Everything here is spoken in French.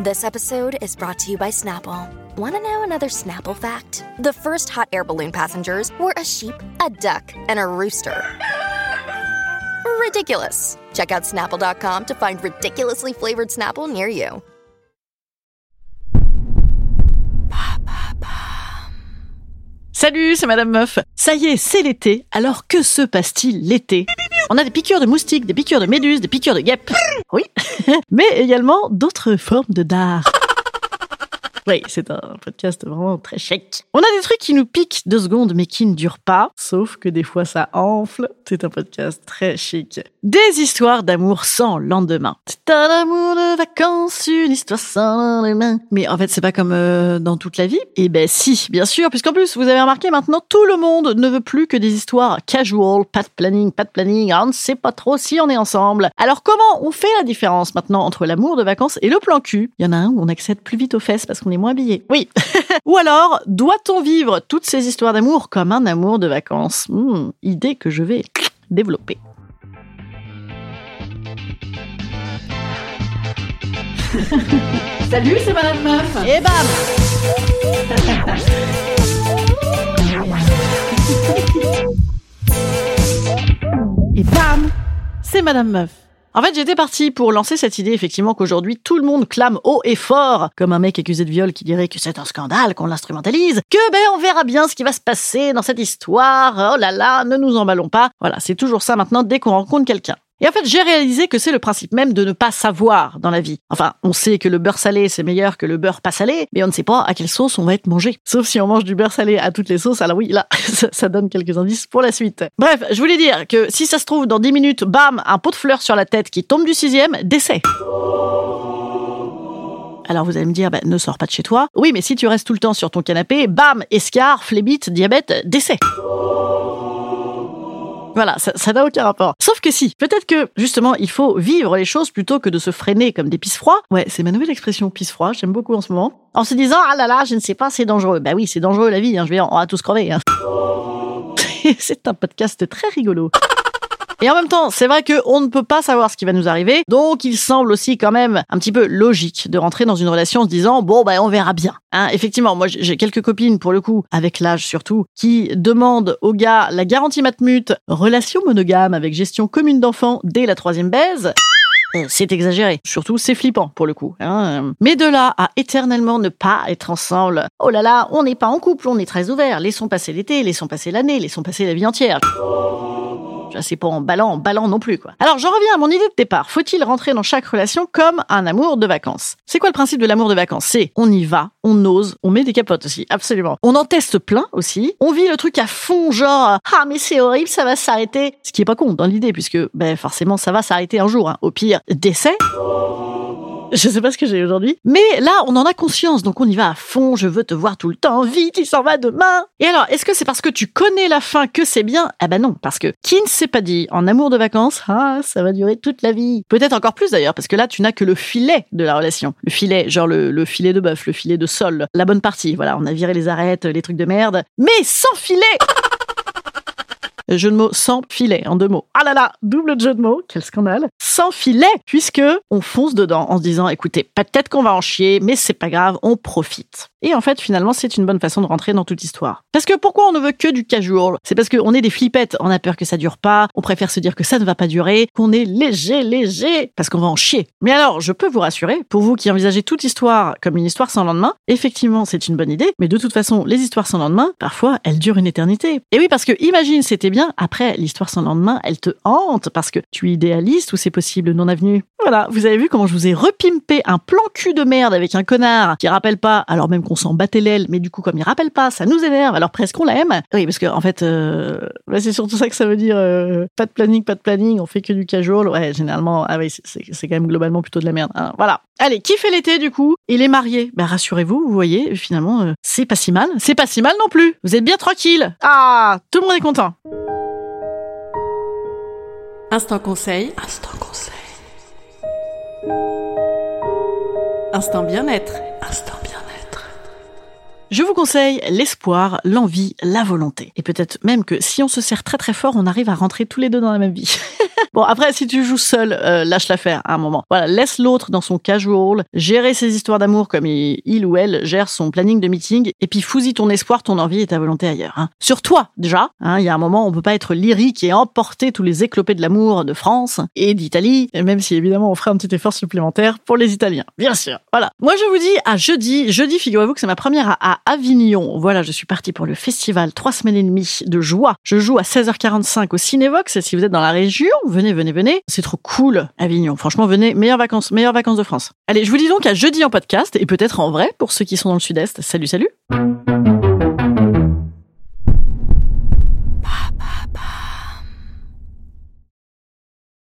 This episode is brought to you by Snapple. Want to know another Snapple fact? The first hot air balloon passengers were a sheep, a duck, and a rooster. Ridiculous. Check out snapple.com to find ridiculously flavored Snapple near you. Salut, c'est Madame Meuf. Ça y est, c'est l'été. Alors que se passe-t-il l'été On a des piqûres de moustiques, des piqûres de méduses, des piqûres de guêpes. Oui, mais également d'autres formes de dard. Oui, c'est un podcast vraiment très chic. On a des trucs qui nous piquent deux secondes mais qui ne durent pas, sauf que des fois ça enfle. C'est un podcast très chic. Des histoires d'amour sans lendemain. C'est un amour de vacances, une histoire sans lendemain. Mais en fait, c'est pas comme euh, dans toute la vie. Eh ben si, bien sûr, puisqu'en plus, vous avez remarqué maintenant, tout le monde ne veut plus que des histoires casual, pas de planning, pas de planning, on ne sait pas trop si on est ensemble. Alors comment on fait la différence maintenant entre l'amour de vacances et le plan cul? Il y en a un où on accède plus vite aux fesses parce qu'on est moins habillé. Oui. Ou alors, doit-on vivre toutes ces histoires d'amour comme un amour de vacances? Hmm, Idée que je vais développer. Salut, c'est Madame Meuf. Et bam Et bam C'est Madame Meuf. En fait, j'étais partie pour lancer cette idée, effectivement, qu'aujourd'hui, tout le monde clame haut et fort, comme un mec accusé de viol qui dirait que c'est un scandale, qu'on l'instrumentalise, que ben, on verra bien ce qui va se passer dans cette histoire, oh là là, ne nous emballons pas. Voilà, c'est toujours ça maintenant dès qu'on rencontre quelqu'un. Et en fait, j'ai réalisé que c'est le principe même de ne pas savoir dans la vie. Enfin, on sait que le beurre salé, c'est meilleur que le beurre pas salé, mais on ne sait pas à quelle sauce on va être mangé. Sauf si on mange du beurre salé à toutes les sauces, alors oui, là, ça, donne quelques indices pour la suite. Bref, je voulais dire que si ça se trouve, dans 10 minutes, bam, un pot de fleurs sur la tête qui tombe du sixième, décès. Alors vous allez me dire, bah, ne sors pas de chez toi. Oui, mais si tu restes tout le temps sur ton canapé, bam, escar, phlébite, diabète, décès. Voilà, ça n'a aucun rapport. Sauf que si, peut-être que justement, il faut vivre les choses plutôt que de se freiner comme des pisse-froids. Ouais, c'est ma nouvelle expression, pisse-froid, j'aime beaucoup en ce moment. En se disant, ah là là, je ne sais pas, c'est dangereux. Bah oui, c'est dangereux la vie, hein, je vais on va tous crever. Hein. c'est un podcast très rigolo. Et en même temps, c'est vrai qu'on ne peut pas savoir ce qui va nous arriver, donc il semble aussi quand même un petit peu logique de rentrer dans une relation en se disant bon ben on verra bien. Hein, effectivement, moi j'ai quelques copines pour le coup, avec l'âge surtout, qui demandent au gars la garantie matmut, relation monogame avec gestion commune d'enfants dès la troisième baise. Euh, C'est exagéré. Surtout, c'est flippant pour le coup. hein. Mais de là à éternellement ne pas être ensemble, oh là là, on n'est pas en couple, on est très ouvert. Laissons passer l'été, laissons passer l'année, laissons passer la vie entière. C'est pas en ballant, en ballant non plus, quoi. Alors, j'en reviens à mon idée de départ. Faut-il rentrer dans chaque relation comme un amour de vacances? C'est quoi le principe de l'amour de vacances? C'est on y va, on ose, on met des capotes aussi, absolument. On en teste plein aussi. On vit le truc à fond, genre ah mais c'est horrible, ça va s'arrêter. Ce qui est pas con dans l'idée, puisque ben forcément ça va s'arrêter un jour. hein. Au pire, décès. Je sais pas ce que j'ai aujourd'hui. Mais là, on en a conscience, donc on y va à fond. Je veux te voir tout le temps. Vite, il s'en va demain. Et alors, est-ce que c'est parce que tu connais la fin que c'est bien? Ah ben non, parce que qui ne s'est pas dit en amour de vacances, ah, ça va durer toute la vie. Peut-être encore plus d'ailleurs, parce que là, tu n'as que le filet de la relation. Le filet, genre le, le filet de bœuf, le filet de sol, la bonne partie. Voilà, on a viré les arêtes, les trucs de merde. Mais sans filet Jeu de mots sans filet, en deux mots. Ah là là, double jeu de mots, quel scandale. Sans filet, puisque on fonce dedans en se disant, écoutez, peut-être qu'on va en chier, mais c'est pas grave, on profite. Et en fait, finalement, c'est une bonne façon de rentrer dans toute histoire. Parce que pourquoi on ne veut que du casual? C'est parce qu'on est des flippettes, on a peur que ça dure pas, on préfère se dire que ça ne va pas durer, qu'on est léger, léger, parce qu'on va en chier. Mais alors, je peux vous rassurer, pour vous qui envisagez toute histoire comme une histoire sans lendemain, effectivement, c'est une bonne idée, mais de toute façon, les histoires sans lendemain, parfois, elles durent une éternité. Et oui, parce que imagine, c'était bien, après, l'histoire sans lendemain, elle te hante, parce que tu idéalises tous ces possibles non-avenus. Voilà, vous avez vu comment je vous ai repimpé un plan cul de merde avec un connard qui rappelle pas, alors même qu'on s'en battait l'aile, mais du coup, comme il rappelle pas, ça nous énerve, alors presque on l'aime. Oui, parce que, en fait, euh, c'est surtout ça que ça veut dire, euh, pas de planning, pas de planning, on fait que du casual. Ouais, généralement, ah oui, c'est- quand même globalement plutôt de la merde. hein. Voilà. Allez, qui fait l'été, du coup? Il est marié. Ben, rassurez-vous, vous voyez, finalement, euh, c'est pas si mal. C'est pas si mal non plus. Vous êtes bien tranquille. Ah, tout le monde est content. Instant conseil. Instant conseil. Instant bien-être. Instant bien-être. Je vous conseille l'espoir, l'envie, la volonté. Et peut-être même que si on se serre très très fort, on arrive à rentrer tous les deux dans la même vie. bon, après, si tu joues seul, euh, lâche l'affaire à un moment. Voilà, laisse l'autre dans son casual, gérer ses histoires d'amour comme il, ou elle gère son planning de meeting, et puis fous-y ton espoir, ton envie et ta volonté ailleurs. Hein. Sur toi, déjà. Hein, il y a un moment, on peut pas être lyrique et emporter tous les éclopés de l'amour de France et d'Italie, même si évidemment on ferait un petit effort supplémentaire pour les Italiens. Bien sûr. Voilà. Moi, je vous dis à jeudi. Jeudi, figurez-vous que c'est ma première à, Avignon. Voilà, je suis partie pour le festival trois semaines et demie de joie. Je joue à 16h45 au Cinévox. Et si vous êtes dans la région, venez, venez, venez. C'est trop cool, Avignon. Franchement, venez. Meilleures vacances, meilleures vacances de France. Allez, je vous dis donc à jeudi en podcast et peut-être en vrai pour ceux qui sont dans le sud-est. Salut, salut.